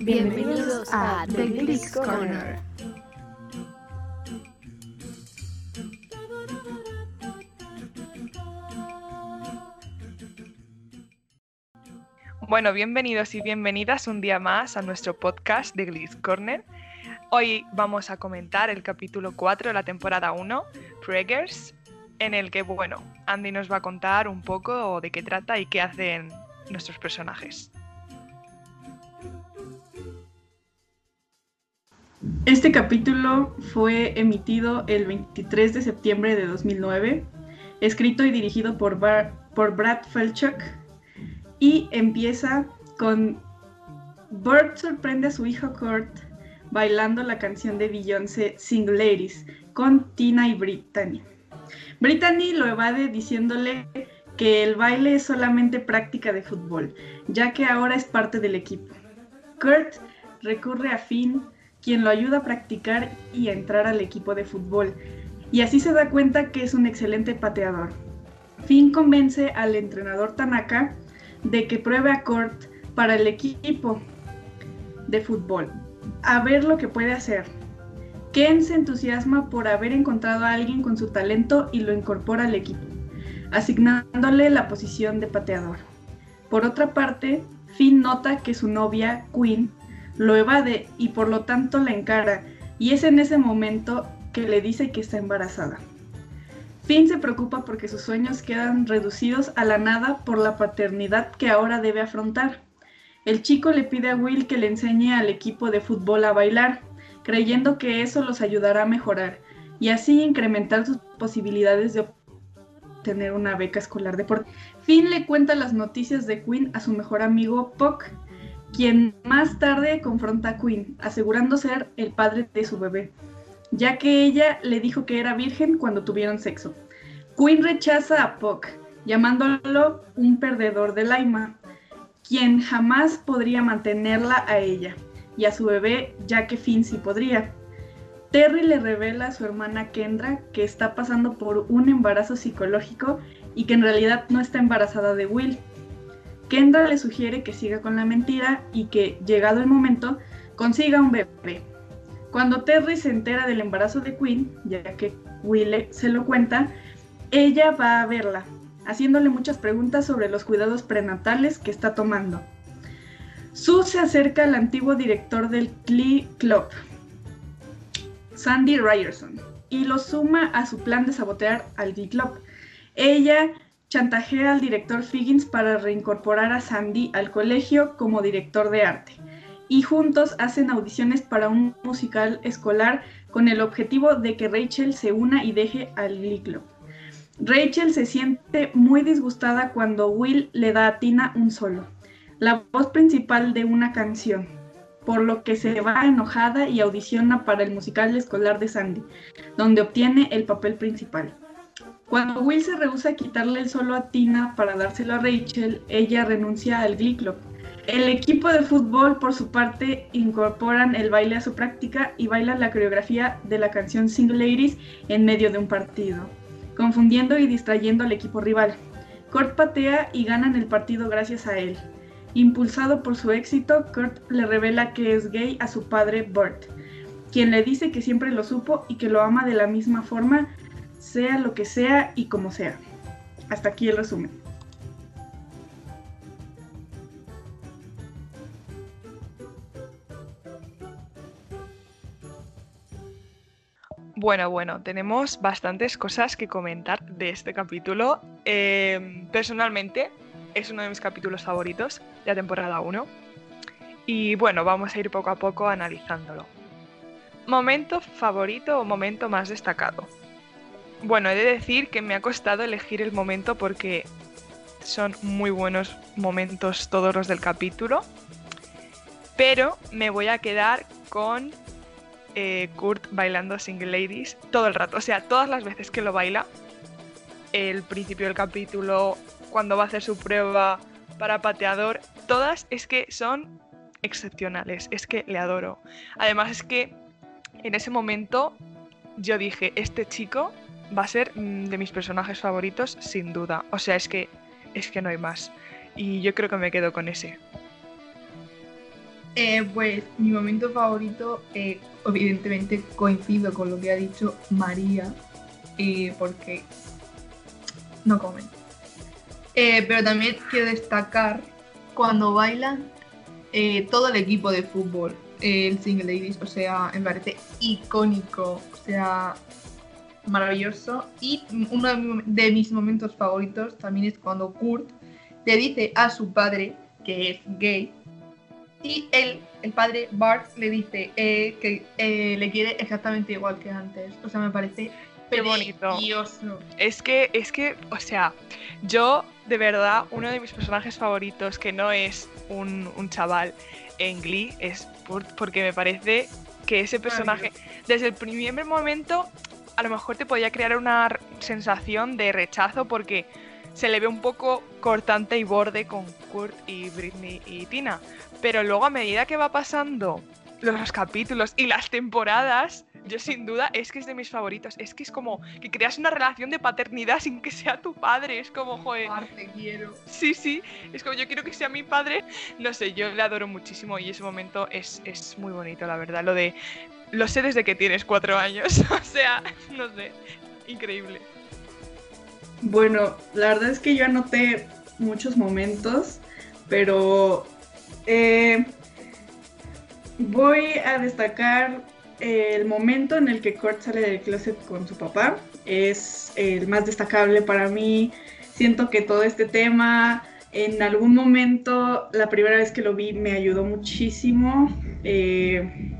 Bienvenidos a The Glitz Corner. Bueno, bienvenidos y bienvenidas un día más a nuestro podcast de Glitz Corner. Hoy vamos a comentar el capítulo 4 de la temporada 1, Preggers, en el que, bueno, Andy nos va a contar un poco de qué trata y qué hacen nuestros personajes. Este capítulo fue emitido el 23 de septiembre de 2009, escrito y dirigido por, por Brad Felchuk, y empieza con Bert sorprende a su hijo Kurt bailando la canción de Beyoncé Single Ladies con Tina y Brittany. Brittany lo evade diciéndole que el baile es solamente práctica de fútbol, ya que ahora es parte del equipo. Kurt recurre a Finn, quien lo ayuda a practicar y entrar al equipo de fútbol, y así se da cuenta que es un excelente pateador. Finn convence al entrenador Tanaka de que pruebe a Kurt para el equipo de fútbol, a ver lo que puede hacer. Ken se entusiasma por haber encontrado a alguien con su talento y lo incorpora al equipo, asignándole la posición de pateador. Por otra parte, Finn nota que su novia, Quinn, lo evade y por lo tanto la encara, y es en ese momento que le dice que está embarazada. Finn se preocupa porque sus sueños quedan reducidos a la nada por la paternidad que ahora debe afrontar. El chico le pide a Will que le enseñe al equipo de fútbol a bailar, creyendo que eso los ayudará a mejorar y así incrementar sus posibilidades de obtener una beca escolar deportiva. Finn le cuenta las noticias de Quinn a su mejor amigo Puck, quien más tarde confronta a Quinn, asegurando ser el padre de su bebé, ya que ella le dijo que era virgen cuando tuvieron sexo. Quinn rechaza a Puck, llamándolo un perdedor de Laima, quien jamás podría mantenerla a ella y a su bebé, ya que Finn sí podría. Terry le revela a su hermana Kendra que está pasando por un embarazo psicológico y que en realidad no está embarazada de Will. Kendra le sugiere que siga con la mentira y que, llegado el momento, consiga un bebé. Cuando Terry se entera del embarazo de Quinn, ya que Will se lo cuenta, ella va a verla, haciéndole muchas preguntas sobre los cuidados prenatales que está tomando. Sue se acerca al antiguo director del Glee Club, Sandy Ryerson, y lo suma a su plan de sabotear al Glee Club. Ella chantajea al director Figgins para reincorporar a Sandy al colegio como director de arte, y juntos hacen audiciones para un musical escolar con el objetivo de que Rachel se una y deje al Glee Club. Rachel se siente muy disgustada cuando Will le da a Tina un solo, la voz principal de una canción, por lo que se va enojada y audiciona para el musical escolar de Sandy, donde obtiene el papel principal. Cuando Will se rehúsa a quitarle el solo a Tina para dárselo a Rachel, ella renuncia al Glee Club. El equipo de fútbol, por su parte, incorporan el baile a su práctica y bailan la coreografía de la canción Single Ladies en medio de un partido confundiendo y distrayendo al equipo rival. Kurt patea y ganan el partido gracias a él. Impulsado por su éxito, Kurt le revela que es gay a su padre Bert, quien le dice que siempre lo supo y que lo ama de la misma forma, sea lo que sea y como sea. Hasta aquí el resumen. Bueno, bueno, tenemos bastantes cosas que comentar de este capítulo. Em, personalmente, es uno de mis capítulos favoritos de la temporada 1. Y bueno, vamos a ir poco a poco analizándolo. Momento favorito o momento más destacado. Bueno, he de decir que me ha costado elegir el momento porque son muy buenos momentos todos los del capítulo. Pero me voy a quedar con eh, Kurt bailando Single Ladies todo el rato. O sea, todas las veces que lo baila, el principio del capítulo, cuando va a hacer su prueba para pateador, todas es que son excepcionales. Es que le adoro. Además es que en ese momento yo dije, este chico va a ser mm, de mis personajes favoritos sin duda. O sea, es que es que no hay más. Y yo creo que me quedo con ese. Eh, pues mi momento favorito, eh, evidentemente coincido con lo que ha dicho María, eh, porque no comen. Eh, pero también quiero destacar cuando bailan eh, todo el equipo de fútbol, el Single Ladies, o sea, me parece icónico, o sea, maravilloso. Y uno de mis momentos favoritos también es cuando Kurt le dice a su padre, que es gay, y él, el padre Bart, le dice eh, que eh, le quiere exactamente igual que antes. O sea, me parece Qué bonito. Es que, es que, o sea, yo de verdad, uno de mis personajes favoritos, que no es un, un chaval en Glee, es por- porque me parece que ese personaje, desde el primer momento, a lo mejor te podía crear una sensación de rechazo porque se le ve un poco cortante y borde con Kurt y Britney y Tina. Pero luego a medida que va pasando los capítulos y las temporadas, yo sin duda es que es de mis favoritos. Es que es como que creas una relación de paternidad sin que sea tu padre. Es como, joder, te quiero. sí, sí. Es como yo quiero que sea mi padre. No sé, yo le adoro muchísimo y ese momento es, es muy bonito, la verdad. Lo de, lo sé desde que tienes cuatro años. o sea, no sé, increíble. Bueno, la verdad es que yo anoté muchos momentos, pero eh, voy a destacar el momento en el que Kurt sale del closet con su papá. Es el más destacable para mí. Siento que todo este tema, en algún momento, la primera vez que lo vi, me ayudó muchísimo. Eh,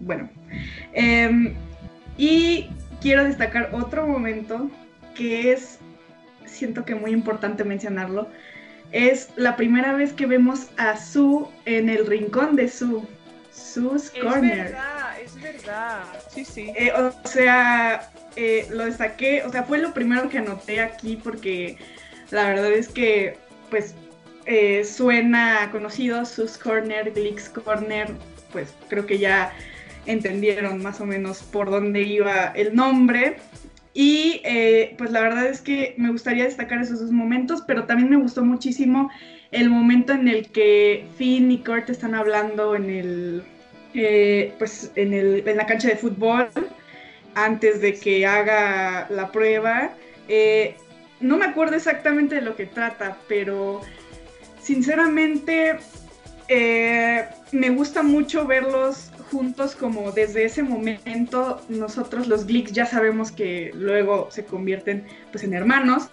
bueno, em, y quiero destacar otro momento que es siento que muy importante mencionarlo, es la primera vez que vemos a Sue en el rincón de Sue, Sue's Corner. verdad, es verdad. Sí, sí. Eh, o sea, eh, lo destaqué, o sea, fue lo primero que anoté aquí porque la verdad es que, pues, eh, suena conocido, Sue's Corner, Gleek's Corner, pues creo que ya entendieron más o menos por dónde iba el nombre. Y eh, pues la verdad es que me gustaría destacar esos dos momentos, pero también me gustó muchísimo el momento en el que Finn y Kurt están hablando en el, eh, pues en, el, en la cancha de fútbol antes de que haga la prueba. Eh, no me acuerdo exactamente de lo que trata, pero sinceramente me gusta mucho verlos juntos como desde ese momento nosotros los Glicks ya sabemos que luego se convierten pues en hermanos,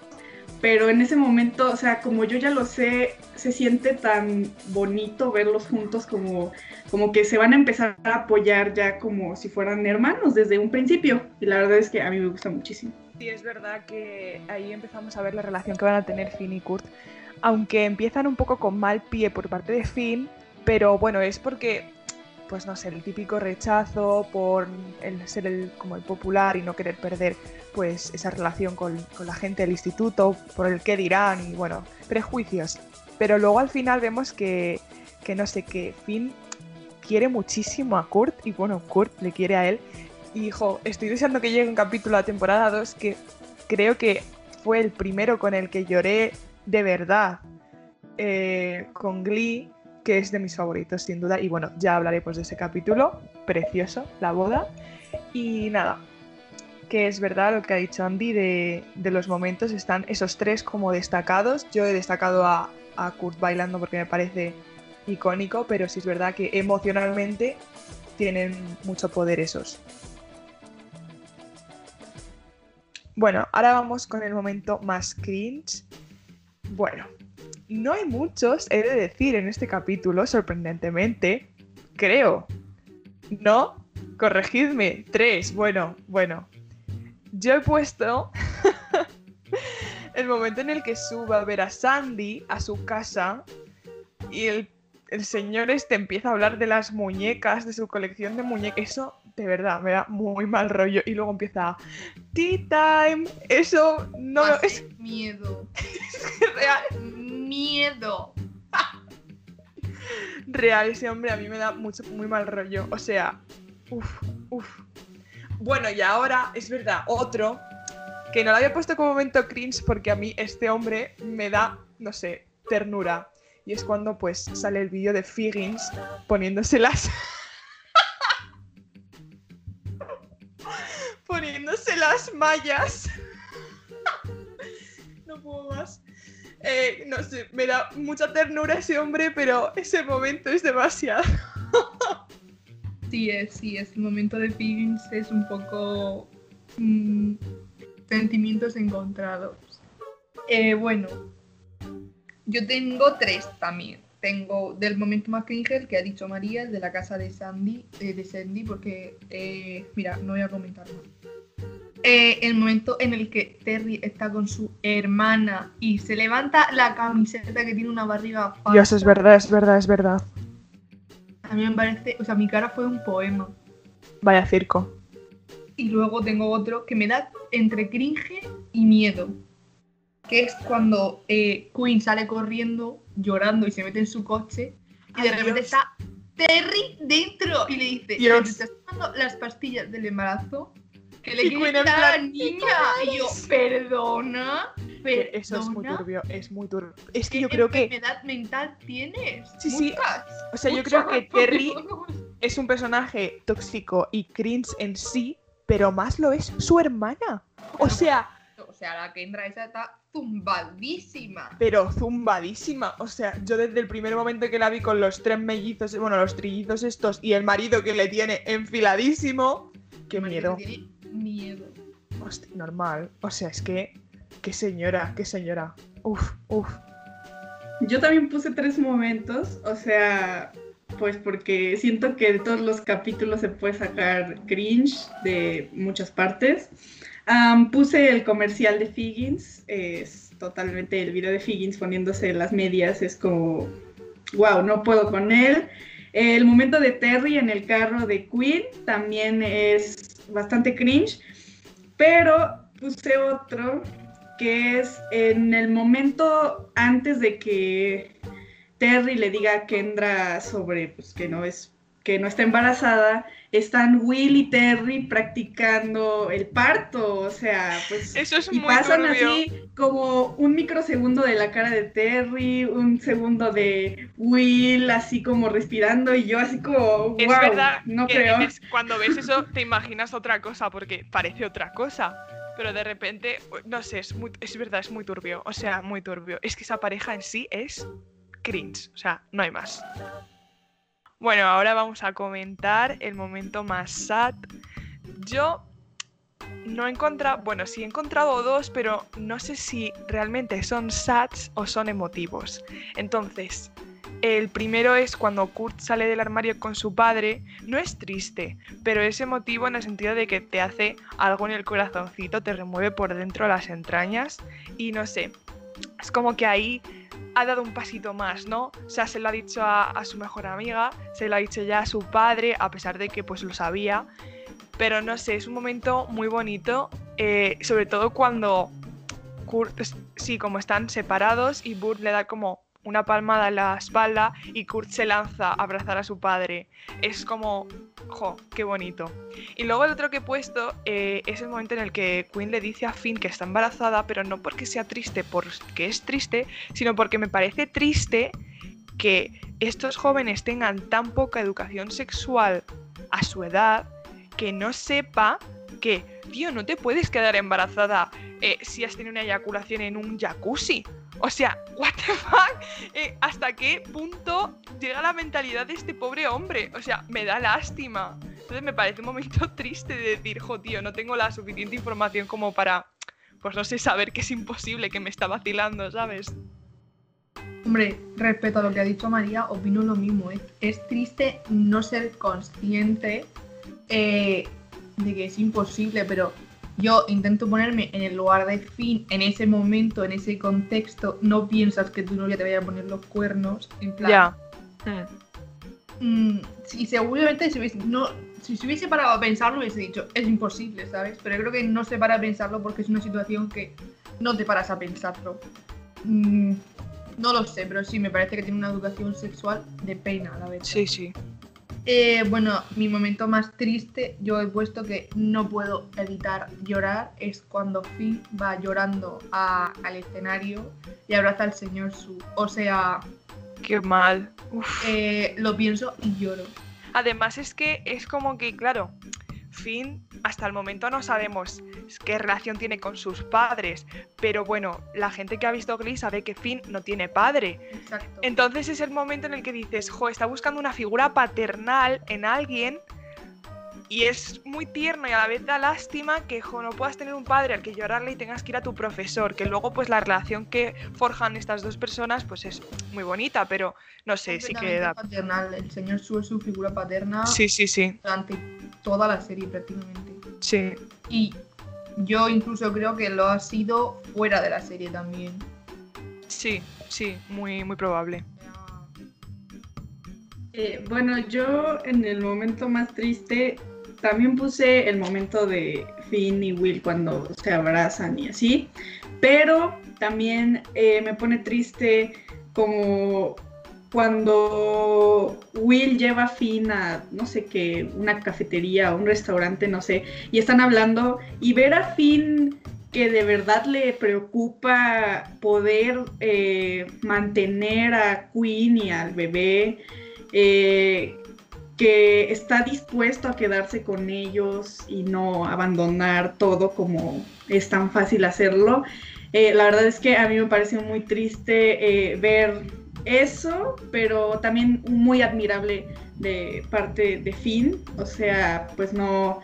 pero en ese momento, o sea, como yo ya lo sé, se siente tan bonito verlos juntos como, como que se van a empezar a apoyar ya como si fueran hermanos desde un principio. Y la verdad es que a mí me gusta muchísimo. Sí, es verdad que ahí empezamos a ver la relación que van a tener Finn y Kurt. Aunque empiezan un poco con mal pie por parte de Finn, pero bueno, es porque, pues no sé, el típico rechazo por el ser el, como el popular y no querer perder pues esa relación con, con la gente del instituto, por el qué dirán y bueno, prejuicios. Pero luego al final vemos que, que no sé, que Finn quiere muchísimo a Kurt y bueno, Kurt le quiere a él y hijo, estoy deseando que llegue un capítulo a temporada 2 que creo que fue el primero con el que lloré de verdad eh, con Glee, que es de mis favoritos sin duda. Y bueno, ya hablaré pues de ese capítulo, precioso, la boda. Y nada, que es verdad lo que ha dicho Andy de, de los momentos, están esos tres como destacados. Yo he destacado a, a Kurt bailando porque me parece icónico, pero sí es verdad que emocionalmente tienen mucho poder esos. Bueno, ahora vamos con el momento más cringe. Bueno, no hay muchos, he de decir, en este capítulo, sorprendentemente. Creo. ¿No? Corregidme. Tres. Bueno, bueno. Yo he puesto el momento en el que suba a ver a Sandy a su casa y el, el señor este empieza a hablar de las muñecas, de su colección de muñecas. Eso, de verdad, me da muy mal rollo. Y luego empieza Tea Time. Eso no Hace es miedo. real. Miedo. Real, ese hombre a mí me da mucho, muy mal rollo. O sea, uff, uff. Bueno, y ahora, es verdad, otro que no lo había puesto como momento cringe porque a mí este hombre me da, no sé, ternura. Y es cuando pues sale el vídeo de Figgins poniéndose las... poniéndose las mallas. no puedo más. Eh, no sé, me da mucha ternura ese hombre, pero ese momento es demasiado. Sí, es, sí, es el momento de feelings, es un poco mm, sentimientos encontrados. Eh, bueno, yo tengo tres también. Tengo del momento más cringe que ha dicho María, el de la casa de Sandy, eh, de Sandy, porque, eh, mira, no voy a comentar más. Eh, el momento en el que Terry está con su hermana y se levanta la camiseta que tiene una barriga falsa. Dios, es verdad, es verdad, es verdad. A mí me parece, o sea, mi cara fue un poema. Vaya circo. Y luego tengo otro que me da entre cringe y miedo. Que es cuando eh, Queen sale corriendo, llorando y se mete en su coche. Y de Ay, repente Dios. está Terry dentro. Y le dice, Dios. ¿te estás tomando las pastillas del embarazo? Que le quitar a la niña. Y yo, perdona. Que Eso es muy perdona, turbio, es muy turbio. Es que ¿Qué yo creo que enfermedad mental tienes? Sí, sí. Muchas, O sea, yo creo que Terry es un personaje tóxico y cringe en sí, pero más lo es su hermana. O sea, O sea, la Kendra esa está zumbadísima. pero zumbadísima. O sea, yo desde el primer momento que la vi con los tres mellizos, bueno, los trillizos estos y el marido que le tiene enfiladísimo, qué miedo. que tiene miedo. Hostia, normal. O sea, es que, qué señora, qué señora. Uf, uf. Yo también puse tres momentos, o sea, pues porque siento que de todos los capítulos se puede sacar cringe de muchas partes. Puse el comercial de Figgins, es totalmente el video de Figgins poniéndose las medias, es como, wow, no puedo con él. El momento de Terry en el carro de Queen también es bastante cringe, pero puse otro que es en el momento antes de que Terry le diga a Kendra sobre pues, que no es que no está embarazada, están Will y Terry practicando el parto, o sea, pues Eso es y muy pasan turbio. así como un microsegundo de la cara de Terry, un segundo de Will así como respirando y yo así como Es wow, verdad no que creo. cuando ves eso te imaginas otra cosa porque parece otra cosa. Pero de repente, no sé, es, muy, es verdad, es muy turbio. O sea, muy turbio. Es que esa pareja en sí es cringe. O sea, no hay más. Bueno, ahora vamos a comentar el momento más sad. Yo no he encontrado, bueno, sí he encontrado dos, pero no sé si realmente son sads o son emotivos. Entonces, el primero es cuando Kurt sale del armario con su padre. No es triste, pero es emotivo en el sentido de que te hace algo en el corazoncito, te remueve por dentro las entrañas y no sé. Es como que ahí ha dado un pasito más, ¿no? O sea, se lo ha dicho a, su mejor amiga, se lo ha dicho ya a su padre, a pesar de que pues lo sabía. Pero no sé, es un momento muy bonito, eh, sobre todo cuando Kurt, pues, sí, como están separados y Burt le da como una palmada en la espalda y Kurt se lanza a abrazar a su padre. Es como, jo, qué bonito. Y luego el otro que he puesto eh, es el momento en el que Queen le dice a Finn que está embarazada, pero no porque sea triste, porque es triste, sino porque me parece triste que estos jóvenes tengan tan poca educación sexual a su edad que no sepa que, tío, no te puedes quedar embarazada eh, si has tenido una eyaculación en un jacuzzi. O sea, what the fuck? Eh, ¿Hasta qué punto llega la mentalidad de este pobre hombre? O sea, me da lástima. Entonces me parece un momento triste de decir, jo, no tengo la suficiente información como para, pues no sé, saber que es imposible, que me está vacilando, ¿sabes? Hombre, respecto a lo que ha dicho María, opino lo mismo. Es, es triste no ser consciente eh, de que es imposible, pero yo intento ponerme en el lugar de Finn en ese momento, en ese contexto. No piensas que tu novia te vaya a poner los cuernos. En plan, Ya. Mm. mm, si seguramente si hubiese, no, si se hubiese parado a pensarlo, hubiese dicho, es imposible, ¿sabes? Pero creo que no se para a pensarlo porque es una situación que no te paras a pensarlo. Mm, no lo sé, pero sí, me parece que tiene una educación sexual de pena, la verdad. Sí, sí. Eh, bueno, mi momento más triste, yo he puesto que no puedo evitar llorar, es cuando Finn va llorando a- al escenario y abraza al señor Su. O sea, Qué mal. Eh, lo pienso y lloro. Además es que es como que, claro, Finn hasta el momento no sabemos qué relación tiene con sus padres, pero bueno, la gente que ha visto Glee sabe que Finn no tiene padre. Exacto. Entonces es el momento en el que dices, jo, está buscando una figura paternal en alguien y es muy tierno y a la vez da lástima que, jo, no puedas tener un padre al que llorarle y tengas que ir a tu profesor, que luego pues la relación que forjan estas dos personas pues es muy bonita, pero no sé, sí que da... paternal. El señor Su es su figura paterna Sí, sí, sí, durante toda la serie prácticamente. sí. Y yo incluso creo que lo ha sido fuera de la serie también. Sí, sí, muy, muy probable. Eh, bueno, yo en el momento más triste también puse el momento de Finn y Will cuando se abrazan y así, pero también eh, me pone triste como cuando Will lleva a Finn a, no sé qué, una cafetería o un restaurante, no sé, y están hablando y ver a Finn que de verdad le preocupa poder eh, mantener a Queen y al bebé, eh, que está dispuesto a quedarse con ellos y no abandonar todo como es tan fácil hacerlo. Eh, la verdad es que a mí me parece muy triste eh, ver eso, pero también muy admirable de parte de Finn, o sea, pues no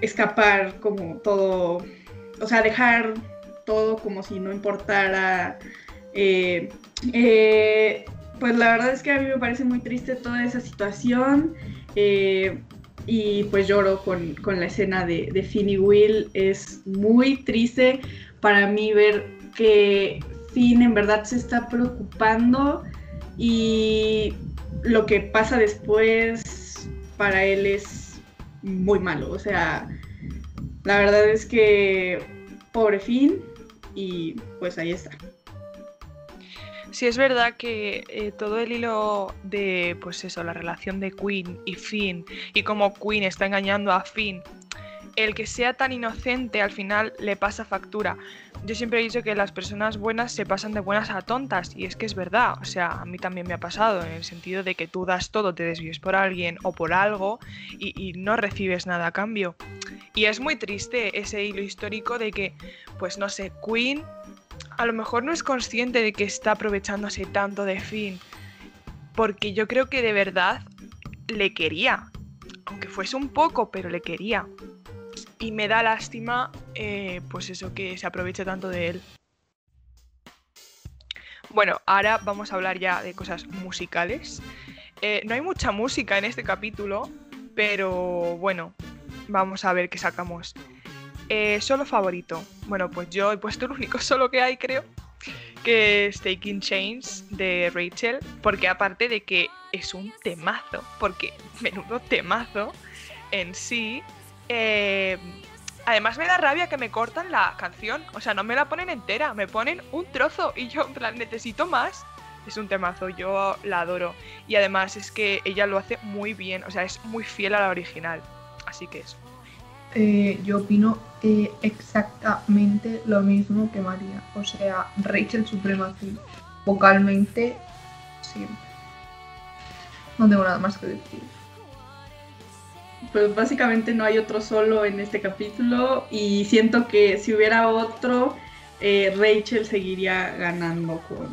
escapar como todo, o sea, dejar todo como si no importara. eh, pues la verdad es que a mí me parece muy triste toda esa situación. eh, y pues lloro con, con la escena de, de Finn y Will. Es muy triste para mí ver que Finn en verdad se está preocupando y lo que pasa después para él es muy malo. O sea, la verdad es que pobre Finn y pues ahí está. Sí, es verdad que eh, todo el hilo de, pues eso, la relación de Queen y Finn y cómo Queen está engañando a Finn, el que sea tan inocente al final le pasa factura. Yo siempre he dicho que las personas buenas se pasan de buenas a tontas y es que es verdad, o sea, a mí también me ha pasado en el sentido de que tú das todo, te desvíes por alguien o por algo y, y no recibes nada a cambio. Y es muy triste ese hilo histórico de que, pues no sé, Queen a lo mejor no es consciente de que está aprovechándose tanto de Finn, porque yo creo que de verdad le quería, aunque fuese un poco, pero le quería. Y me da lástima, eh, pues eso, que se aproveche tanto de él. Bueno, ahora vamos a hablar ya de cosas musicales. Eh, no hay mucha música en este capítulo, pero bueno, vamos a ver qué sacamos. Eh, solo favorito. Bueno, pues yo he puesto el único solo que hay, creo, que es Taking Chains de Rachel, porque aparte de que es un temazo, porque menudo temazo en sí, eh, además me da rabia que me cortan la canción, o sea, no me la ponen entera, me ponen un trozo y yo plan necesito más. Es un temazo, yo la adoro. Y además es que ella lo hace muy bien, o sea, es muy fiel a la original. Así que eso. Eh, yo opino eh, exactamente lo mismo que María. O sea, Rachel Supremacy. Vocalmente, siempre. No tengo nada más que decir. Pues básicamente no hay otro solo en este capítulo y siento que si hubiera otro, eh, Rachel seguiría ganando con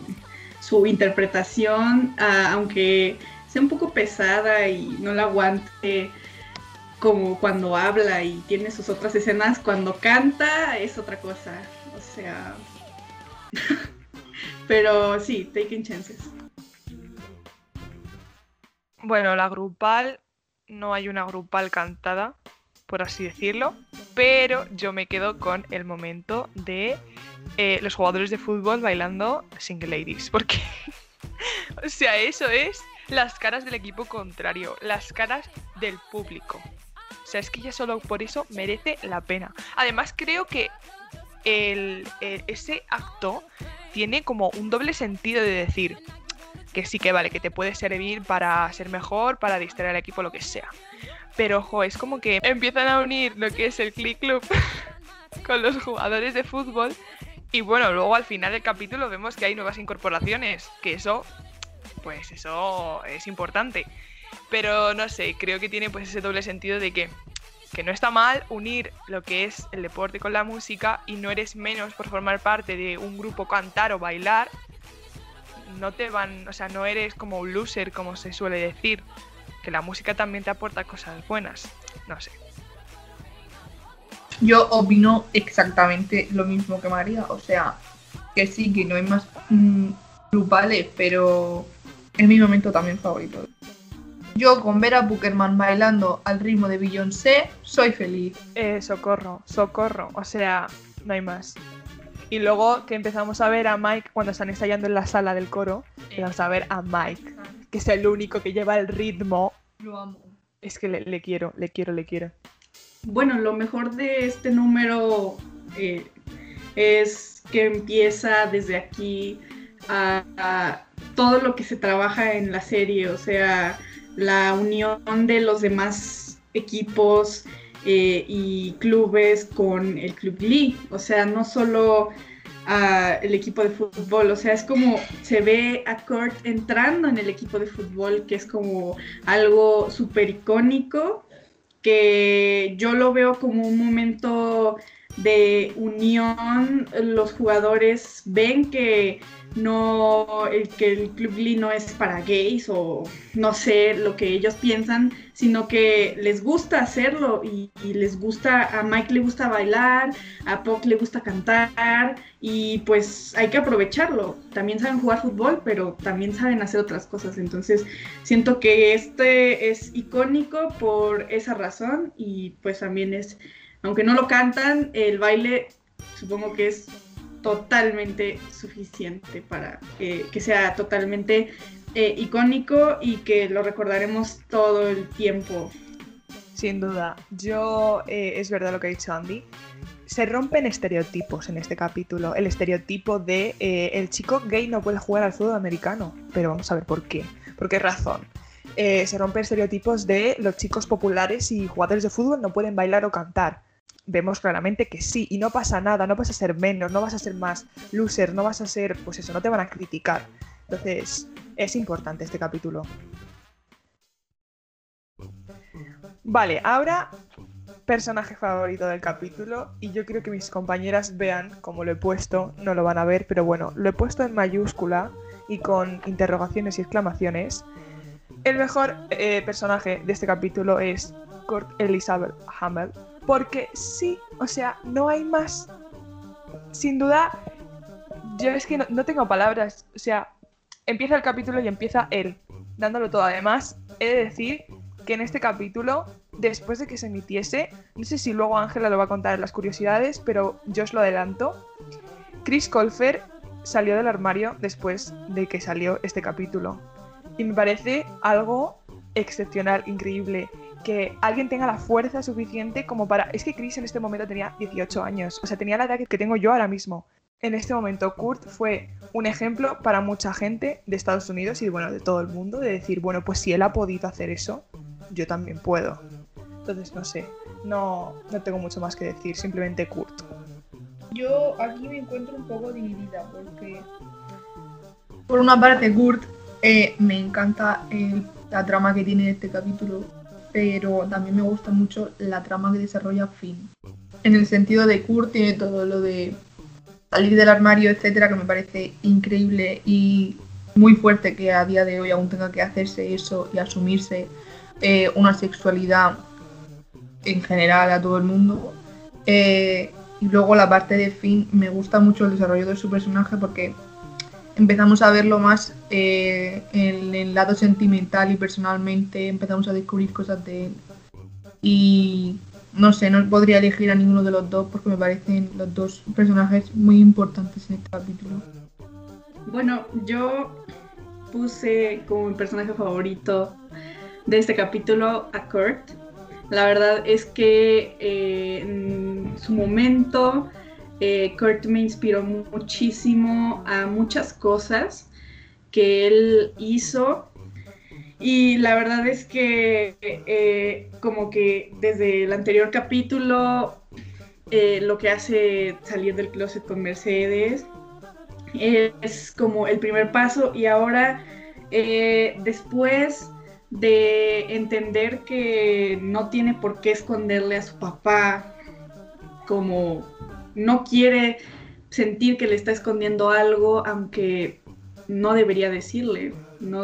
su interpretación, ah, aunque sea un poco pesada y no la aguante como cuando habla y tiene sus otras escenas, cuando canta es otra cosa, o sea... Pero sí, taking chances. Bueno, la grupal, no hay una grupal cantada, por así decirlo, pero yo me quedo con el momento de eh, los jugadores de fútbol bailando Single Ladies, porque, o sea, eso es las caras del equipo contrario, las caras del público. O sea, es que ya solo por eso merece la pena. Además, creo que el- ese acto tiene como un doble sentido de decir que sí que vale, que te puede servir para ser mejor, para distraer al equipo, lo que sea. Pero, ojo, es como que empiezan a unir lo que es el Click Club con los jugadores de fútbol. Y bueno, luego al final del capítulo vemos que hay nuevas incorporaciones, que eso, pues eso es importante. Pero no sé, creo que tiene pues ese doble sentido de que, que no está mal unir lo que es el deporte con la música y no eres menos por formar parte de un grupo cantar o bailar, no te van, o sea, no eres como un loser, como se suele decir, que la música también te aporta cosas buenas, no sé. Yo opino exactamente lo mismo que María, o sea, que sí, que no hay más mm, grupales, pero es mi momento también favorito. Yo con ver a Buckerman bailando al ritmo de Beyoncé, soy feliz. Eh, socorro, socorro, o sea, no hay más. Y luego que empezamos a ver a Mike cuando están ensayando en la sala del coro, empezamos a ver a Mike, que es el único que lleva el ritmo. Lo amo. Es que le, le quiero, le quiero, le quiero. Bueno, lo mejor de este número eh, es que empieza desde aquí a, a todo lo que se trabaja en la serie, o sea, la unión de los demás equipos eh, y clubes con el Club Glee, o sea, no solo ah, el equipo de fútbol, o sea, es como se ve a Kurt entrando en el equipo de fútbol, que es como algo súper icónico, que yo lo veo como un momento de unión, los jugadores ven que no el que el Club Glee no es para gays o no sé lo que ellos piensan, sino que les gusta hacerlo y, y les gusta, a Mike le gusta bailar, a Puck le gusta cantar y pues hay que aprovecharlo. También saben jugar fútbol, pero también saben hacer otras cosas. Entonces siento que este es icónico por esa razón y pues también es, aunque no lo cantan, el baile supongo que es totalmente suficiente para que sea totalmente eh, icónico y que lo recordaremos todo el tiempo. Sin duda, yo eh, es verdad lo que ha dicho Andy. Se rompen estereotipos en este capítulo. El estereotipo de eh, el chico gay no puede jugar al fútbol americano. Pero vamos a ver por qué. ¿Por qué razón? Se rompen estereotipos de los chicos populares y jugadores de fútbol no pueden bailar o cantar. Vemos claramente que sí, y no pasa nada, no vas a ser menos, no vas a ser más loser, no vas a ser, pues eso, no te van a criticar. Entonces, es importante este capítulo. Vale, ahora personaje favorito del capítulo y yo creo que mis compañeras vean cómo lo he puesto, no lo van a ver, pero bueno, lo he puesto en mayúscula y con interrogaciones y exclamaciones. El mejor eh, personaje de este capítulo es Kurt Elizabeth Hamel, porque sí, o sea, no hay más. Sin duda, yo es que no, tengo palabras, o sea, empieza el capítulo y empieza él, dándolo todo. Además, he de decir que en este capítulo, después de que se emitiese, no sé si luego Ángela lo va a contar en las curiosidades, pero yo os lo adelanto, Chris Colfer salió del armario después de que salió este capítulo. Y me parece algo excepcional, increíble, que alguien tenga la fuerza suficiente como para... Es que Chris en este momento tenía 18 años, o sea, tenía la edad que tengo yo ahora mismo. En este momento, Kurt fue un ejemplo para mucha gente de Estados Unidos y bueno, de todo el mundo, de decir, bueno, pues si él ha podido hacer eso, yo también puedo. Entonces, no sé, no, no tengo mucho más que decir, simplemente Kurt. Yo aquí me encuentro un poco dividida porque por una parte Kurt eh, me encanta eh, la trama que tiene este capítulo, pero también me gusta mucho la trama que desarrolla Finn. En el sentido de Kurt tiene todo lo de salir del armario, etcétera, que me parece increíble y muy fuerte que a día de hoy aún tenga que hacerse eso y asumirse eh, una sexualidad en general a todo el mundo. Eh, y luego la parte de Finn, me gusta mucho el desarrollo de su personaje porque empezamos a verlo más eh, en el lado sentimental y personalmente empezamos a descubrir cosas de él. Y no sé, no podría elegir a ninguno de los dos porque me parecen los dos personajes muy importantes en este capítulo. Bueno, yo puse como mi personaje favorito de este capítulo a Kurt. La verdad es que eh, en su momento eh, Kurt me inspiró muchísimo a muchas cosas que él hizo. Y la verdad es que eh, como que desde el anterior capítulo eh, lo que hace salir del closet con Mercedes es como el primer paso y ahora eh, después de entender que no tiene por qué esconderle a su papá, como no quiere sentir que le está escondiendo algo, aunque no debería decirle, no,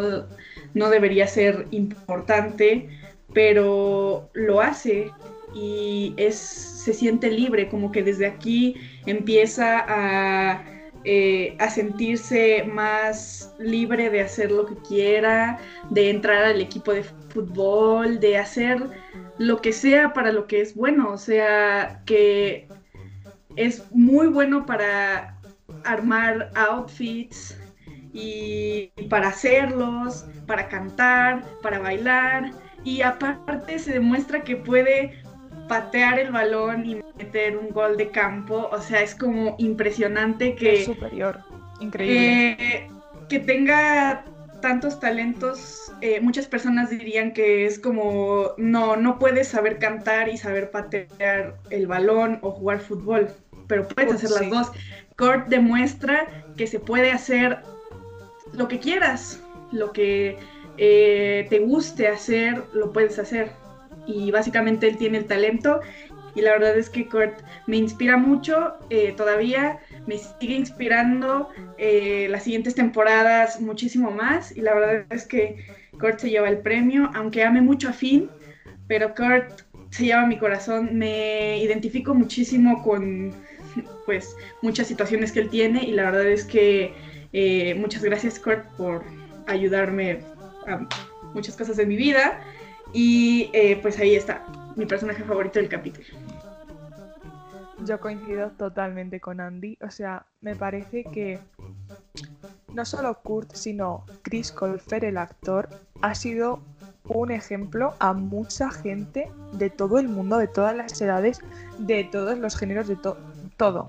no debería ser importante, pero lo hace y es, se siente libre, como que desde aquí empieza a, eh, a sentirse más libre de hacer lo que quiera, de entrar al equipo de fútbol, de hacer lo que sea para lo que es bueno, o sea, que es muy bueno para armar outfits y para hacerlos, para cantar, para bailar. Y aparte se demuestra que puede patear el balón y meter un gol de campo, o sea, es como impresionante que... Es superior, increíble. que tenga tantos talentos, eh, muchas personas dirían que es como, no, no puedes saber cantar y saber patear el balón o jugar fútbol, pero puedes hacer las dos. Kurt demuestra que se puede hacer lo que quieras, lo que eh, te guste hacer, lo puedes hacer. Y básicamente él tiene el talento y la verdad es que Kurt me inspira mucho eh, todavía, me sigue inspirando eh, las siguientes temporadas muchísimo más y la verdad es que Kurt se lleva el premio, aunque ame mucho a Finn, pero Kurt se lleva mi corazón, me identifico muchísimo con pues muchas situaciones que él tiene y la verdad es que eh, muchas gracias Kurt por ayudarme a muchas cosas de mi vida y eh, pues ahí está, mi personaje favorito del capítulo. Yo coincido totalmente con Andy, o sea, me parece que no solo Kurt, sino Chris Colfer, el actor, ha sido un ejemplo a mucha gente de todo el mundo, de todas las edades, de todos los géneros, de todo.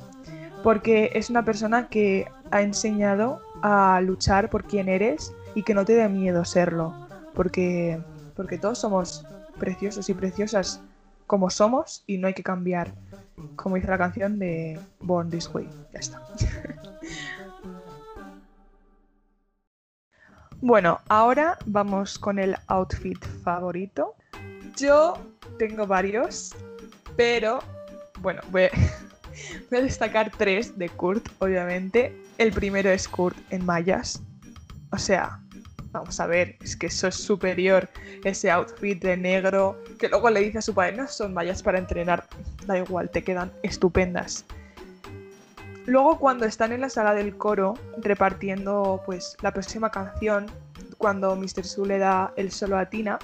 Porque es una persona que ha enseñado a luchar por quien eres y que no te dé miedo serlo. Porque, porque todos somos preciosos y preciosas como somos y no hay que cambiar. Como dice la canción de Born This Way. Ya está. bueno, ahora vamos con el outfit favorito. Yo tengo varios, pero bueno, voy voy a destacar tres de Kurt, obviamente. El primero es Kurt en mallas. O sea, vamos a ver, es que eso es superior, ese outfit de negro, que luego le dice a su padre, no son mallas para entrenar, da igual, te quedan estupendas. Luego cuando están en la sala del coro repartiendo pues la próxima canción, cuando Mr. Su le da el solo a Tina,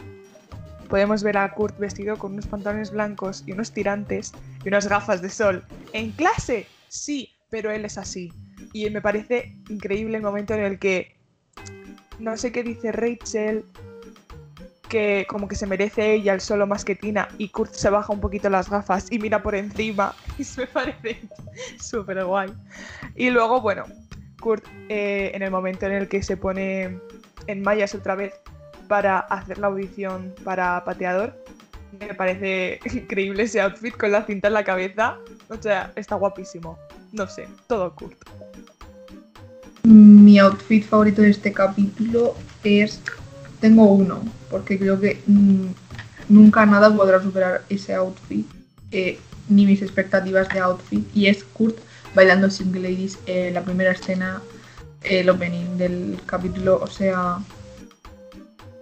podemos ver a Kurt vestido con unos pantalones blancos y unos tirantes y unas gafas de sol. ¿En clase? Sí, pero él es así. Y me parece increíble el momento en el que no sé qué dice Rachel, que como que se merece ella el solo más que Tina y Kurt se baja un poquito las gafas y mira por encima y se me parece súper guay. Y luego, bueno, Kurt eh, en el momento en el que se pone en mallas otra vez para hacer la audición para pateador, me parece increíble ese outfit con la cinta en la cabeza. O sea, está guapísimo. No sé, todo Kurt. Mi outfit favorito de este capítulo es. Tengo uno, porque creo que mm, nunca nada podrá superar ese outfit, eh, ni mis expectativas de outfit, y es Kurt bailando Single Ladies, en la primera escena, el opening del capítulo, o sea.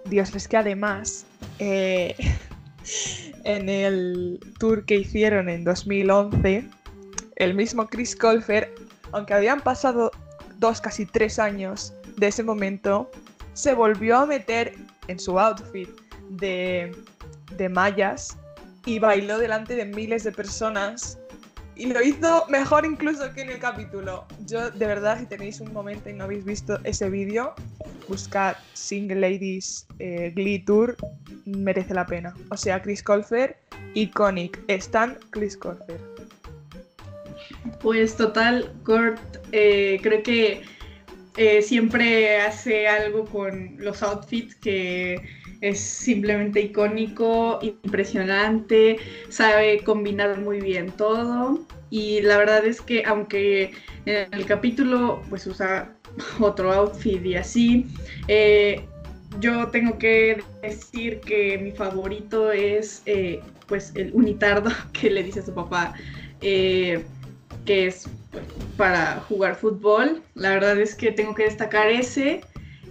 Dios, es que además. Eh, en el tour que hicieron en 2011, el mismo Chris Colfer, aunque habían pasado dos, casi tres años de ese momento, se volvió a meter en su outfit de, de mallas y bailó delante de miles de personas y lo hizo mejor incluso que en el capítulo. Yo, de verdad, si tenéis un momento y no habéis visto ese vídeo, buscad Single Ladies eh, Glee Tour, merece la pena. O sea, Chris Colfer, iconic. Stan Chris Colfer. Pues total, Kurt, eh, creo que eh, siempre hace algo con los outfits que es simplemente icónico, impresionante, sabe combinar muy bien todo y la verdad es que aunque en el capítulo pues usa otro outfit y así, eh, yo tengo que decir que mi favorito es eh, pues el unitardo que le dice a su papá eh, que es pues, para jugar fútbol. La verdad es que tengo que destacar ese.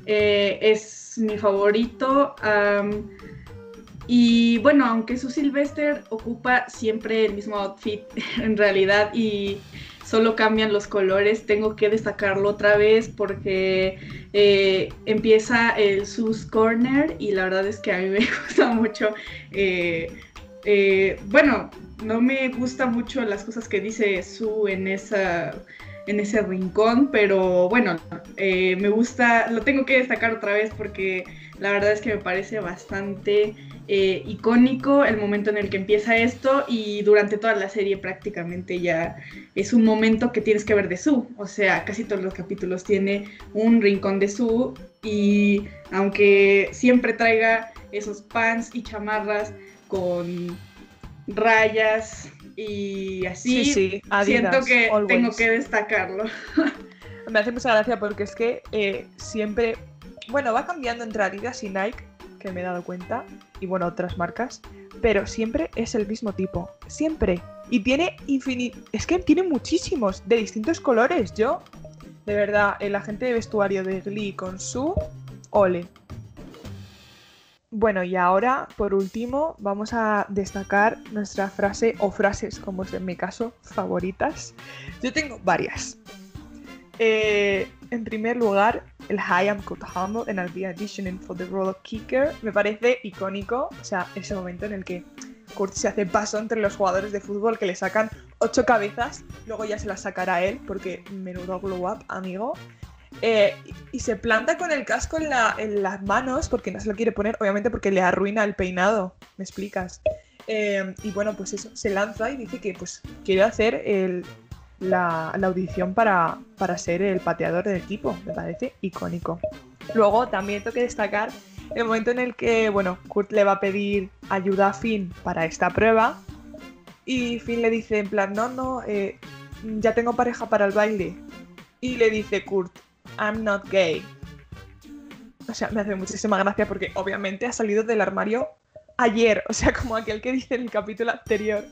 es mi favorito. y bueno, aunque su Sylvester ocupa siempre el mismo outfit en realidad y solo cambian los colores, tengo que destacarlo otra vez porque eh, empieza el Sus Corner y la verdad es que a mí me gusta mucho. Eh, eh, bueno, no me gusta mucho las cosas que dice Su en esa en ese rincón, pero bueno, me gusta, lo tengo que destacar otra vez porque la verdad es que me parece bastante eh, icónico el momento en el que empieza esto y durante toda la serie prácticamente ya es un momento que tienes que ver de Su. O sea, casi todos los capítulos tiene un rincón de Su y aunque siempre traiga esos pants y chamarras con rayas y así, siento que tengo que destacarlo. Me hace mucha gracia porque es que eh, siempre, bueno, va cambiando entre Adidas y Nike, que me he dado cuenta, y bueno, otras marcas, pero siempre es el mismo tipo, siempre. Y tiene infinito, es que tiene muchísimos, de distintos colores, yo, de verdad, el agente de vestuario de Glee con su ole. Bueno, y ahora, por último, vamos a destacar nuestra frase o frases, como es en mi caso, favoritas. Yo tengo varias. Eh, en primer lugar, el I am Kurt Humble en I'll be auditioning for the role kicker me parece icónico. O sea, ese momento en el que Kurt se hace paso entre los jugadores de fútbol que le sacan ocho cabezas, luego ya se las sacará él, porque menudo glow up, amigo. Eh, y se planta con el casco en, las manos porque no se lo quiere poner, obviamente porque le arruina el peinado. ¿Me explicas? Eh, y bueno, pues eso, se lanza y dice que pues quiere hacer el, la, audición para, ser el pateador del equipo. Me parece icónico. Luego también tengo que destacar el momento en el que, bueno, Kurt le va a pedir ayuda a Finn para esta prueba y Finn le dice en plan, no, no, eh, ya tengo pareja para el baile. Y le dice Kurt, I'm not gay. O sea, me hace muchísima gracia porque obviamente ha salido del armario ayer, o sea, como aquel que dice en el capítulo anterior.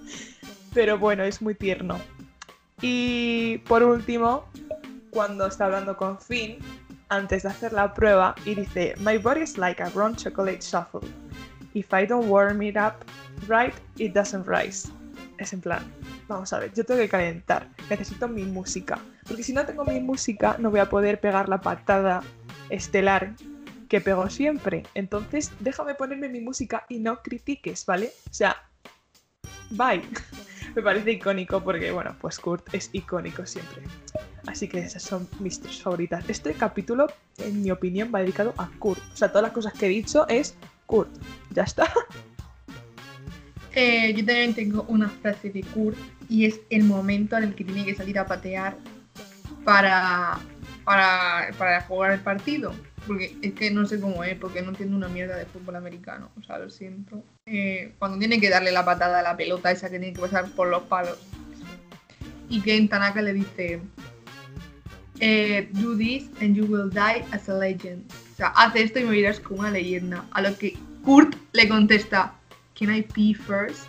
Pero bueno, es muy tierno. Y por último, cuando está hablando con Finn, antes de hacer la prueba, y dice, My body is like a brown chocolate shuffle. If I don't warm it up right, it doesn't rise. Es en plan, vamos a ver, yo tengo que calentar, necesito mi música. Porque si no tengo mi música, no voy a poder pegar la patada estelar que pego siempre. Entonces, déjame ponerme mi música y no critiques, ¿vale? O sea, bye. me parece icónico porque, bueno, pues Kurt es icónico siempre. Así que esas son mis tres favoritas. Este capítulo, en mi opinión, va dedicado a Kurt. O sea, todas las cosas que he dicho es Kurt. Ya está. Eh, yo también tengo una frase de Kurt y es el momento en el que tiene que salir a patear para, para, para jugar el partido porque es que no sé cómo es, porque no entiendo una mierda de fútbol americano, o sea, lo siento. Eh, cuando tiene que darle la patada a la pelota esa que tiene que pasar por los palos, y que en Tanaka le dice, eh, do this and you will die as a legend. O sea, haz esto y me morirás como una leyenda. A lo que Kurt le contesta, can I pee first?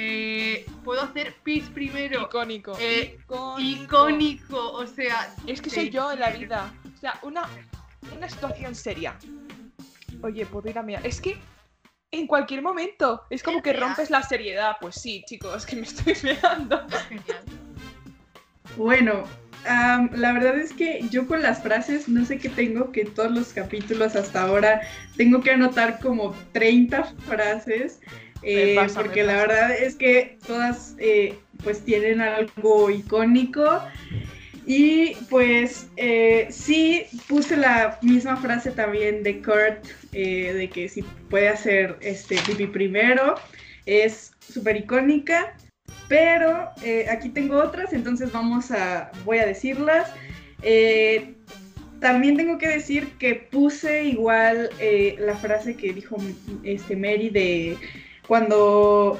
Eh, puedo hacer pis primero. Icónico. icónico. icónico. O sea. Es que soy yo en la vida. O sea, una, una situación seria. Oye, puedo ir a mirar. Es que en cualquier momento es como que rompes la seriedad. Pues sí, chicos, que me estoy mirando. Bueno, la verdad es que yo con las frases no sé qué tengo, que todos los capítulos hasta ahora tengo que anotar como 30 frases. Eh, porque la verdad es que todas eh, pues tienen algo icónico y pues eh, sí puse la misma frase también de Kurt, eh, de que si puede hacer este pipi primero, es súper icónica, pero eh, aquí tengo otras, entonces vamos a, voy a decirlas. también tengo que decir que puse igual la frase que dijo este Mary de cuando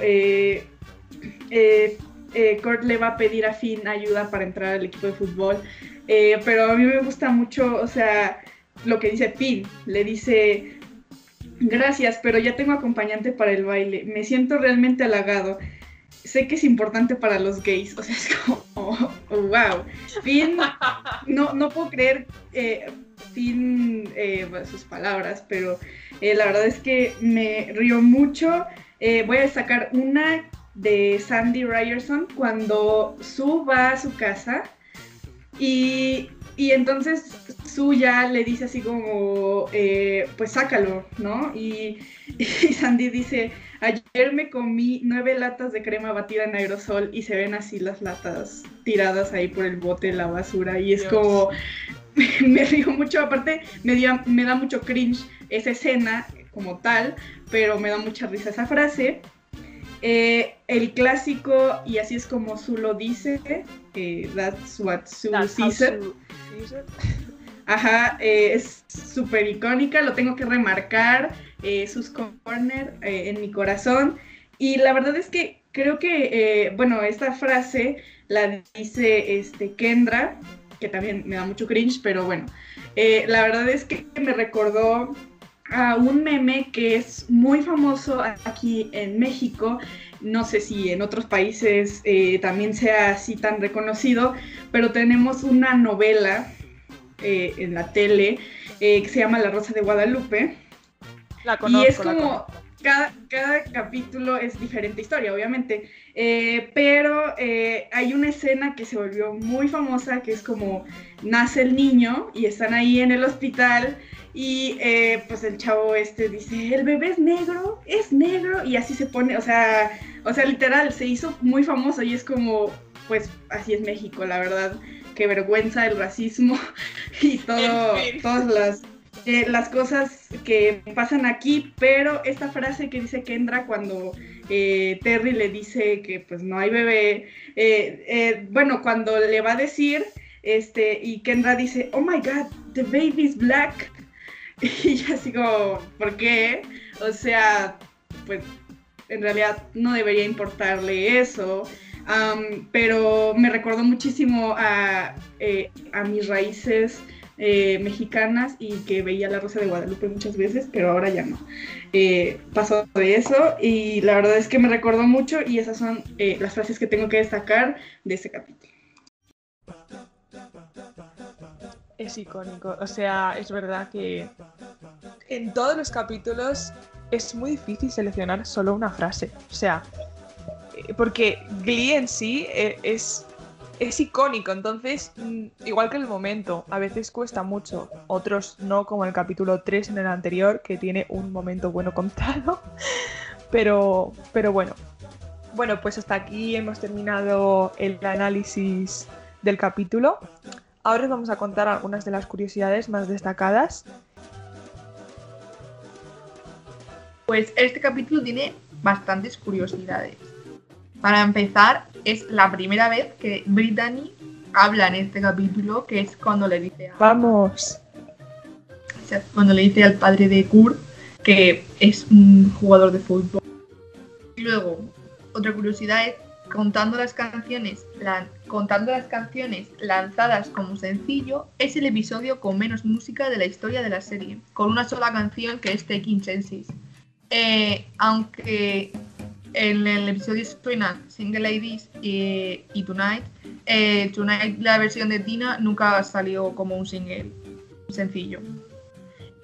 eh, Kurt le va a pedir a Finn ayuda para entrar al equipo de fútbol. Eh, pero a mí me gusta mucho, o sea, lo que dice Finn. Le dice, gracias, pero ya tengo acompañante para el baile. Me siento realmente halagado. Sé que es importante para los gays. O sea, es como, oh, wow. Finn, no, no puedo creer eh, Finn eh, sus palabras, pero eh, la verdad es que me río mucho. Eh, voy a destacar una de Sandy Ryerson cuando Sue va a su casa y, y entonces Sue ya le dice así como, eh, pues sácalo, ¿no? Y, y Sandy dice, ayer me comí nueve latas de crema batida en aerosol y se ven así las latas tiradas ahí por el bote de la basura y es Dios. como, me río mucho, aparte me, dio- me da mucho cringe esa escena como tal, pero me da mucha risa esa frase. Eh, el clásico, y así es como Sue lo dice, eh, that's what Sue That's sees it. Sue. Ajá, eh, es súper icónica, lo tengo que remarcar, eh, sus corner en mi corazón. Y la verdad es que creo que, bueno, esta frase la dice este, Kendra, que también me da mucho cringe, pero bueno, la verdad es que me recordó a un meme que es muy famoso aquí en México, no sé si en otros países eh, también sea así tan reconocido, pero tenemos una novela eh, en la tele eh, que se llama La Rosa de Guadalupe. La conozco, y es como, cada, cada capítulo es diferente historia, obviamente. Pero hay una escena que se volvió muy famosa, que es como nace el niño y están ahí en el hospital y eh, pues el chavo este dice, el bebé es negro, es negro, y así se pone, o sea, o sea, literal, se hizo muy famoso y es como, pues así es México, la verdad, qué vergüenza el racismo y todo, todas las, eh, las cosas que pasan aquí, pero esta frase que dice Kendra cuando eh, Terry le dice que pues no hay bebé, bueno, cuando le va a decir, este, y Kendra dice, oh my god, the baby's black, y yo así como, ¿por qué? O sea, pues en realidad no debería importarle eso. Pero me recordó muchísimo a, eh, a mis raíces eh, mexicanas y que veía la Rosa de Guadalupe muchas veces, pero ahora ya no. Eh, pasó de eso y la verdad es que me recordó mucho y esas son las frases que tengo que destacar de este capítulo. Es icónico. O sea, es verdad que en todos los capítulos es muy difícil seleccionar solo una frase. O sea, eh, porque Glee en sí eh, es, es icónico. Entonces, mm, igual que el momento, a veces cuesta mucho. Otros no, como el capítulo 3 en el anterior, que tiene un momento bueno contado. Pero, pero bueno. Bueno, pues hasta aquí hemos terminado el análisis del capítulo. Ahora os vamos a contar algunas de las curiosidades más destacadas. Pues este capítulo tiene bastantes curiosidades. Para empezar, es la primera vez que Brittany habla en este capítulo, que es cuando le dice a, Vamos. o sea, cuando le dice al padre de Kurt que es un jugador de fútbol. Y luego, otra curiosidad es contando las canciones, contando las canciones lanzadas como sencillo, es el episodio con menos música de la historia de la serie, con una sola canción que es Taking Chances. Eh, aunque en el episodio suenan Single Ladies y, Tonight, eh, Tonight, la versión de Tina, nunca salió como un single, sencillo.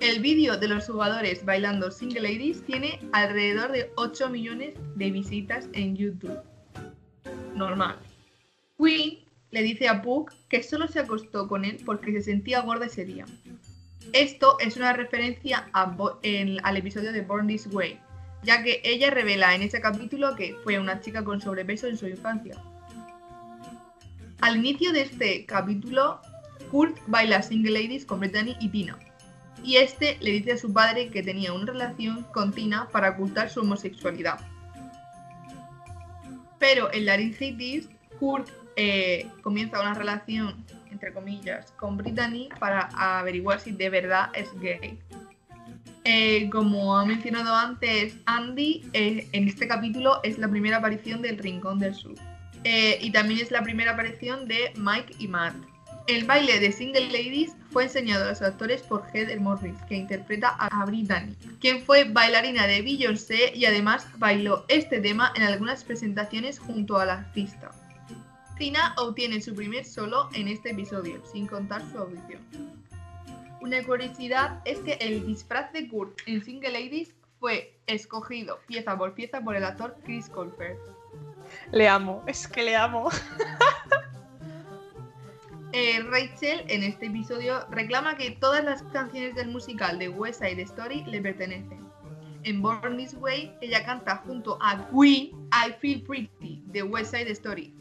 El vídeo de los jugadores bailando Single Ladies tiene alrededor de 8 millones de visitas en YouTube. Normal. Queen le dice a Puck que solo se acostó con él porque se sentía gorda ese día. Esto es una referencia al episodio de Born This Way, ya que ella revela en ese capítulo que fue una chica con sobrepeso en su infancia. Al inicio de este capítulo, Kurt baila Single Ladies con Brittany y Tina, y este le dice a su padre que tenía una relación con Tina para ocultar su homosexualidad. Pero en Laryngitis, Kurt eh, comienza una relación entre comillas, con Brittany para averiguar si de verdad es gay. Eh, como ha mencionado antes Andy, eh, en este capítulo es la primera aparición del Rincón del Sur. Y también es la primera aparición de Mike y Matt. El baile de Single Ladies fue enseñado a los actores por Heather Morris, que interpreta a Brittany, quien fue bailarina de Beyoncé y además bailó este tema en algunas presentaciones junto a la artista. Tina obtiene su primer solo en este episodio, sin contar su audición. Una curiosidad es que el disfraz de Kurt en Single Ladies fue escogido pieza por pieza por el actor Chris Colfer. Le amo, es que le amo. Eh, Rachel en este episodio reclama que todas las canciones del musical de West Side Story le pertenecen. En Born This Way, ella canta junto a Queen I Feel Pretty de West Side Story.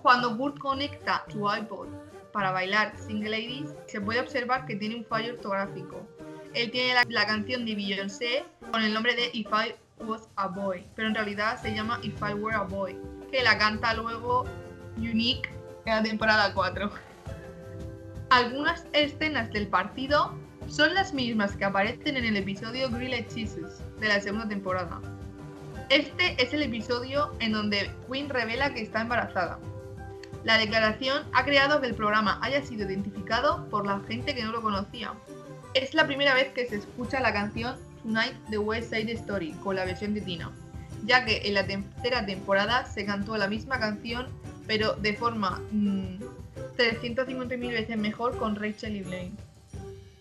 Cuando Burt conecta su iPod para bailar Single Ladies, se puede observar que tiene un fallo ortográfico. Él tiene la, la canción de Beyoncé con el nombre de If I Was a Boy, pero en realidad se llama If I Were a Boy, que la canta luego Unique en la temporada 4. Algunas escenas del partido son las mismas que aparecen en el episodio Grilled Cheeses de la segunda temporada. Este es el episodio en donde Queen revela que está embarazada. La declaración ha creado que el programa haya sido identificado por la gente que no lo conocía. Es la primera vez que se escucha la canción Tonight the West Side Story con la versión de Tina, ya que en la tercera temporada se cantó la misma canción pero de forma mmm, 350.000 veces mejor con Rachel y Blaine.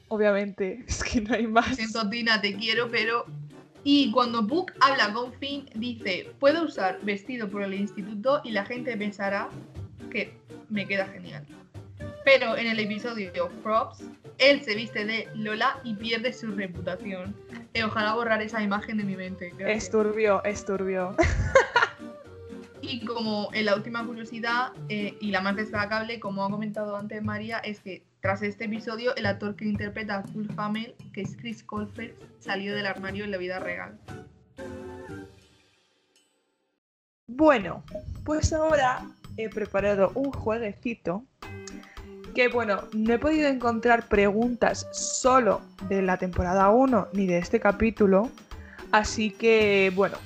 Obviamente, es que no hay más. Siento, Tina, te quiero, pero... Y cuando Book habla con Finn, dice, puedo usar vestido por el instituto y la gente pensará que me queda genial. Pero en el episodio Props, él se viste de Lola y pierde su reputación. Eh, ojalá borrar esa imagen de mi mente. Gracias. Es turbio, es turbio. Y como en la última curiosidad eh, y la más destacable, como ha comentado antes María, es que tras este episodio el actor que interpreta a Full Hamel, que es Chris Colfer, salió del armario en la vida real. Bueno, pues ahora he preparado un jueguecito que bueno, no he podido encontrar preguntas solo de la temporada 1 ni de este capítulo, así que bueno,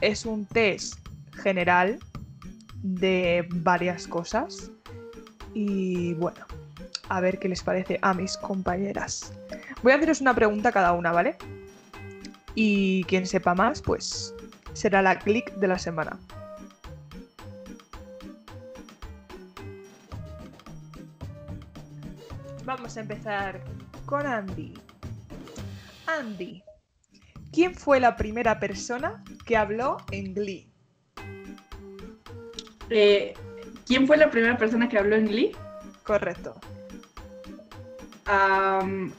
es un test general de varias cosas y bueno, a ver qué les parece a mis compañeras. Voy a haceros una pregunta cada una, ¿vale? Y quien sepa más, pues será la click de la semana. Vamos a empezar con Andy. Andy, ¿quién fue la primera persona que habló en Glee? Eh, ¿Quién fue la primera persona que habló en Glee? Correcto. Um,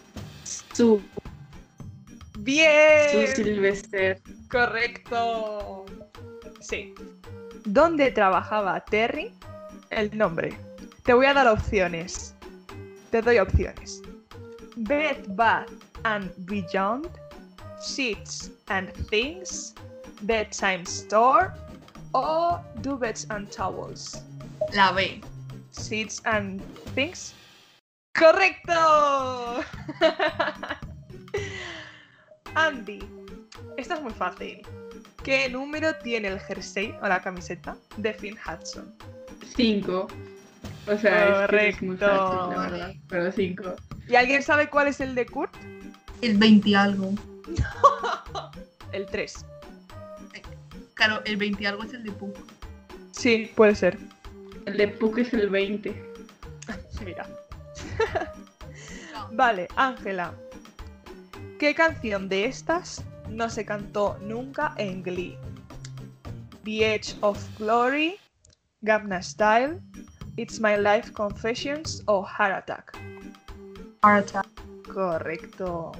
su, Bien. su Sylvester. Correcto. Sí. ¿Dónde trabajaba Terry? El nombre. Te voy a dar opciones. Te doy opciones. Bed Bath and Beyond, Sheets and Things, Bedtime Store o Duvets and Towels. La B. Sheets and Things. ¡Correcto! Andy, esta es muy fácil. ¿Qué número tiene el jersey o la camiseta de Finn Hudson? Cinco. O sea, es, que es muy fácil, la verdad. Pero cinco. ¿Y alguien sabe cuál es el de Kurt? El 20 y algo. El 3. Claro, el 20 y algo es el de Puck. Sí, puede ser. El de Puck es el 20. Mira. Vale, Ángela. ¿Qué canción de estas no se cantó nunca en Glee? The Edge of Glory, Gabna Style, It's My Life Confessions o Heart Attack. Heart Attack. Correcto.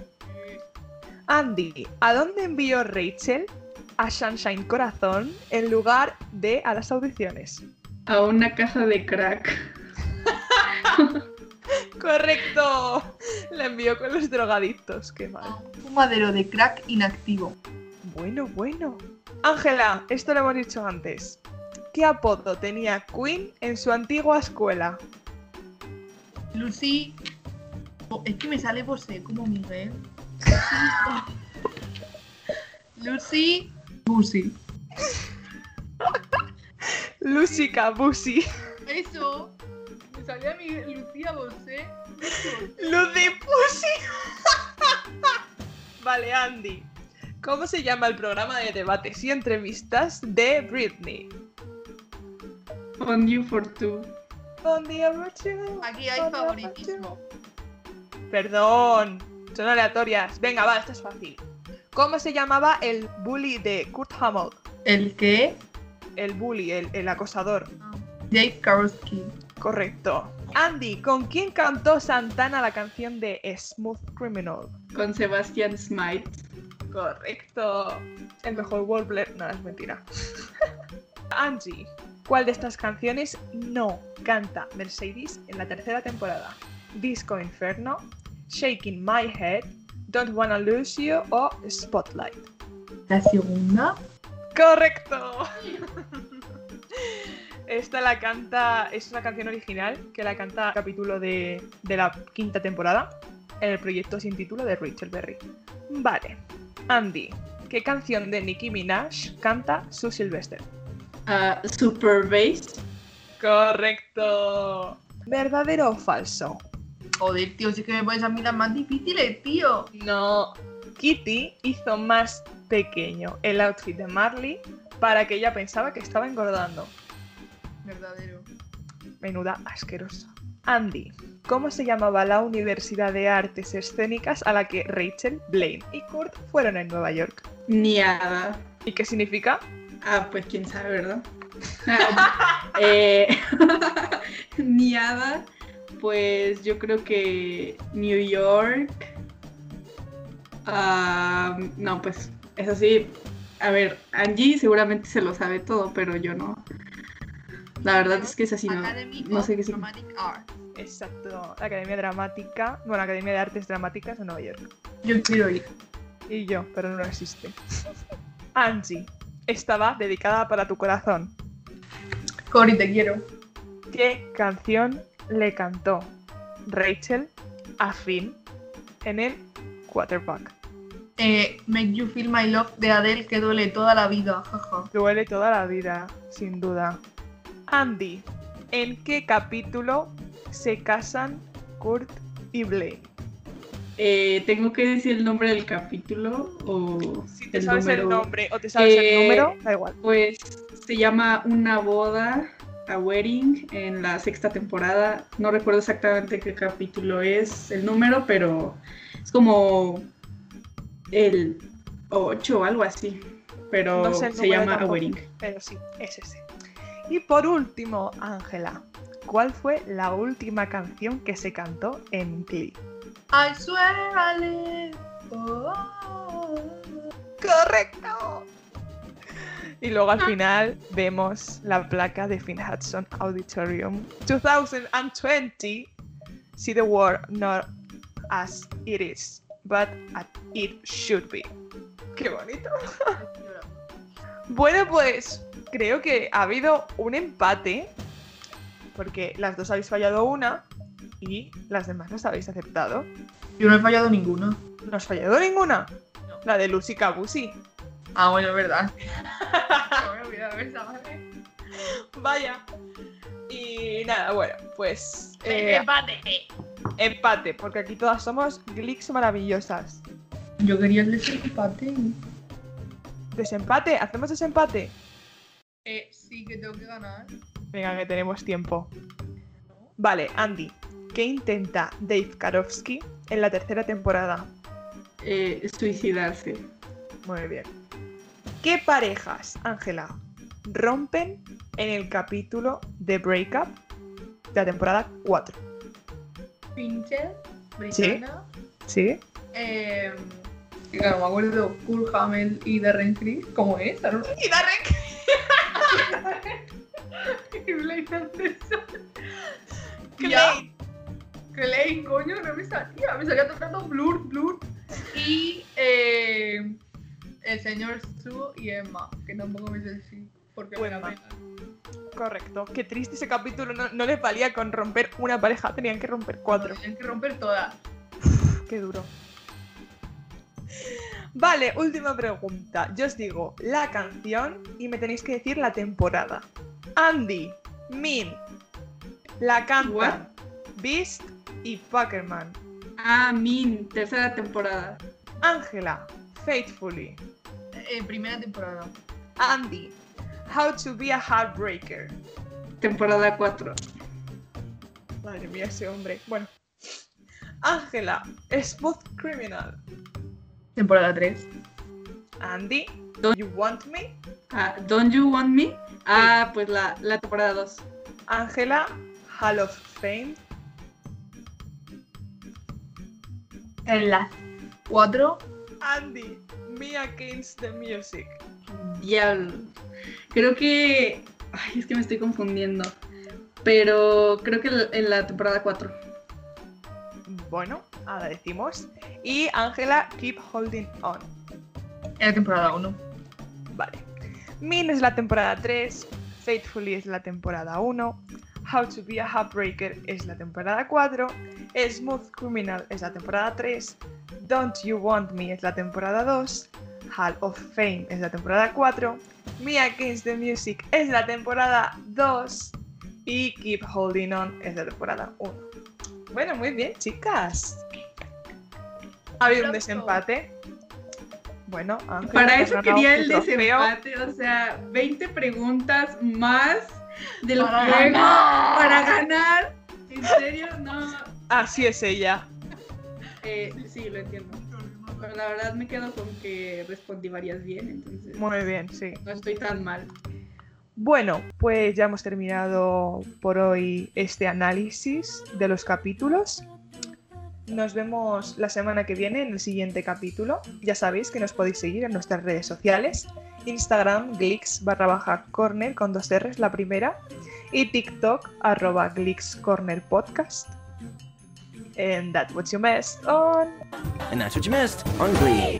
Andy, ¿a dónde envió Rachel a Sunshine Corazón en lugar de a las audiciones? A una casa de crack. Correcto. La envió con los drogadictos, qué mal. Un madero de crack inactivo. Bueno, bueno. Ángela, esto lo hemos dicho antes. ¿Qué apodo tenía Queen en su antigua escuela? Lucy. Oh, es que me sale Bosé como Miguel. Lucy. Lucy. Lucy Cabusi. Eso. Me salía mi Lucía Bosé. Lucy Pussy. vale, Andy. ¿Cómo se llama el programa de debates y entrevistas de Britney? On You for Two. On the amateur, Aquí hay favoritismo. Perdón, son aleatorias. Venga, va, esto es fácil. ¿Cómo se llamaba el bully de Kurt Hummel? ¿El qué? El bully, el, el acosador. Dave Karofsky. Correcto. Andy, ¿con quién cantó Santana la canción de Smooth Criminal? Con Sebastian Smite. Correcto. El mejor Warbler. No, es mentira. Angie, ¿cuál de estas canciones no canta Mercedes en la tercera temporada? Disco Inferno, Shaking My Head, Don't Wanna Lose You o Spotlight. La segunda. ¡Correcto! Esta la canta, es una canción original que la canta el capítulo de, de la quinta temporada en el proyecto sin título de Rachel Berry. Vale, Andy, ¿qué canción de Nicki Minaj canta Sue Sylvester? Ah, Super Bass. Correcto. ¿Verdadero o falso? Joder, tío, si es que me pones a mí las más difíciles, tío. No. Kitty hizo más pequeño el outfit de Marley para que ella pensaba que estaba engordando. Verdadero. Menuda asquerosa. Andy, ¿cómo se llamaba la Universidad de Artes Escénicas a la que Rachel, Blaine y Kurt fueron en Nueva York? Niada. ¿Y qué significa? Ah, pues quién sabe, ¿verdad? Ah, eh, Niada, pues yo creo que New York. Ah, no, pues eso sí. A ver, Angie seguramente se lo sabe todo, pero yo no. La verdad es que es así, no, no sé qué significa. Dramatic Art. Exacto, la Academia Dramática, bueno, la Academia de Artes Dramáticas de Nueva York. Yo quiero ir. Y yo, pero no existe. Angie, esta va dedicada para tu corazón. Cory, te quiero. ¿Qué canción le cantó Rachel a Finn en el quarterback? Eh, Make You Feel My Love de Adele que duele toda la vida. Jaja. Duele toda la vida, sin duda. Andy, ¿en qué capítulo se casan Kurt y Blaine? Eh, ¿Tengo que decir el nombre del capítulo o Si te el sabes el número? nombre o te sabes Eh, el número, da igual. Pues se llama Una boda, a wedding, en la sexta temporada. No recuerdo exactamente qué capítulo es el número, pero es como el 8 o algo así. Pero No sé el se llama a wedding. Pero sí, es ese. Y por último, Ángela, ¿cuál fue la última canción que se cantó en Glee? I swear I live. Oh. ¡Correcto! Y luego al final vemos la placa de Finn Hudson Auditorium 2020. See the world not as it is, but as it should be. ¡Qué bonito! Bueno, pues creo que ha habido un empate, porque las dos habéis fallado una y las demás las habéis aceptado. Yo no he fallado ninguna. ¿No has fallado ninguna? No. La de Lucy Cabusi. Ah, bueno, es verdad. No me he olvidado esa, ¿vale? Vaya. Y nada, bueno, pues eh, Empate. empate, porque aquí todas somos glicks maravillosas. Yo quería el desempate. Desempate, hacemos desempate. Eh, sí que tengo que ganar. Venga, que tenemos tiempo. Vale, Andy, ¿qué intenta Dave Karofsky en la tercera temporada? Eh, suicidarse. Muy bien. ¿Qué parejas, Ángela, rompen en el capítulo de Breakup de la temporada 4? Pincher, Britannia. ¿Sí? Eh, y claro, me acuerdo Kurt Hamel y Darren Criss. ¿Cómo es? Y Darren Y Blake Anderson. Clay. Clay, coño, no me salía. Me salía rato Blur, Blur. Y eh, el señor Sue y Emma, que tampoco me sé decir. Porque me la pela. Correcto. Qué triste ese capítulo. No, no les valía con romper una pareja, tenían que romper cuatro. Tienen que romper todas. Qué duro. Vale, última pregunta. Yo os digo la canción y me tenéis que decir la temporada. Andy, Min, la cantan What? Beast y Packerman. Ah, Min, tercera temporada. Ángela, Faithfully. Eh, primera temporada. Andy, How to be a Heartbreaker. Temporada 4. Madre mía, ese hombre. Bueno. Ángela, Smooth Criminal. Temporada 3. Andy, Don't- You Want Me. Ah, Don't You Want Me? Ah, pues la, la temporada 2. Ángela, Hall of Fame. En la 4. Andy, Me Against the Music. Diablo. Creo que. Ay, es que me estoy confundiendo. Pero creo que en la temporada 4. Bueno, ahora decimos. Y Ángela, Keep Holding On. En la temporada 1. Vale. Min es la temporada 3. Faithfully es la temporada 1. How to be a Heartbreaker es la temporada 4. Smooth Criminal es la temporada 3. Don't You Want Me es la temporada 2. Hall of Fame es la temporada 4. Me Against the Music es la temporada 2. Y Keep Holding On es la temporada 1. Bueno, muy bien, chicas. Ha habido un desempate. Bueno, Ángela, Para eso quería el desempate. O sea, 20 preguntas más del Para juego ganar. para ganar. ¿En serio? No. Así es ella. Eh, sí, lo entiendo. Pero la verdad me quedo con que respondí varias bien, entonces Muy bien, sí. no estoy tan mal. Bueno, pues ya hemos terminado por hoy este análisis de los capítulos. Nos vemos la semana que viene en el siguiente capítulo. Ya sabéis que nos podéis seguir en nuestras redes sociales. Instagram, glix barra baja corner con dos R's la primera. Y TikTok, arroba glix corner podcast. And that's what you missed on... And that's what you missed on Glee.